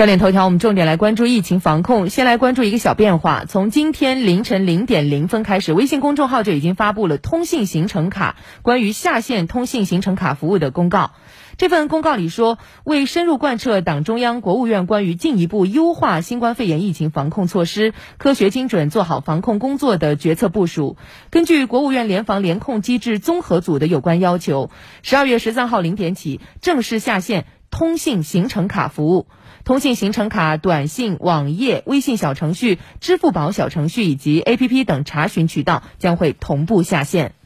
焦点头条，我们重点来关注疫情防控。先来关注一个小变化，从今天凌晨零点零分开始，微信公众号就已经发布了通信行程卡关于下线通信行程卡服务的公告。这份公告里说，为深入贯彻党中央、国务院关于进一步优化新冠肺炎疫情防控措施、科学精准做好防控工作的决策部署，根据国务院联防联控机制综合组的有关要求，十二月十三号零点起正式下线通信行程卡服务。通信行程卡、短信、网页、微信小程序、支付宝小程序以及 APP 等查询渠道将会同步下线。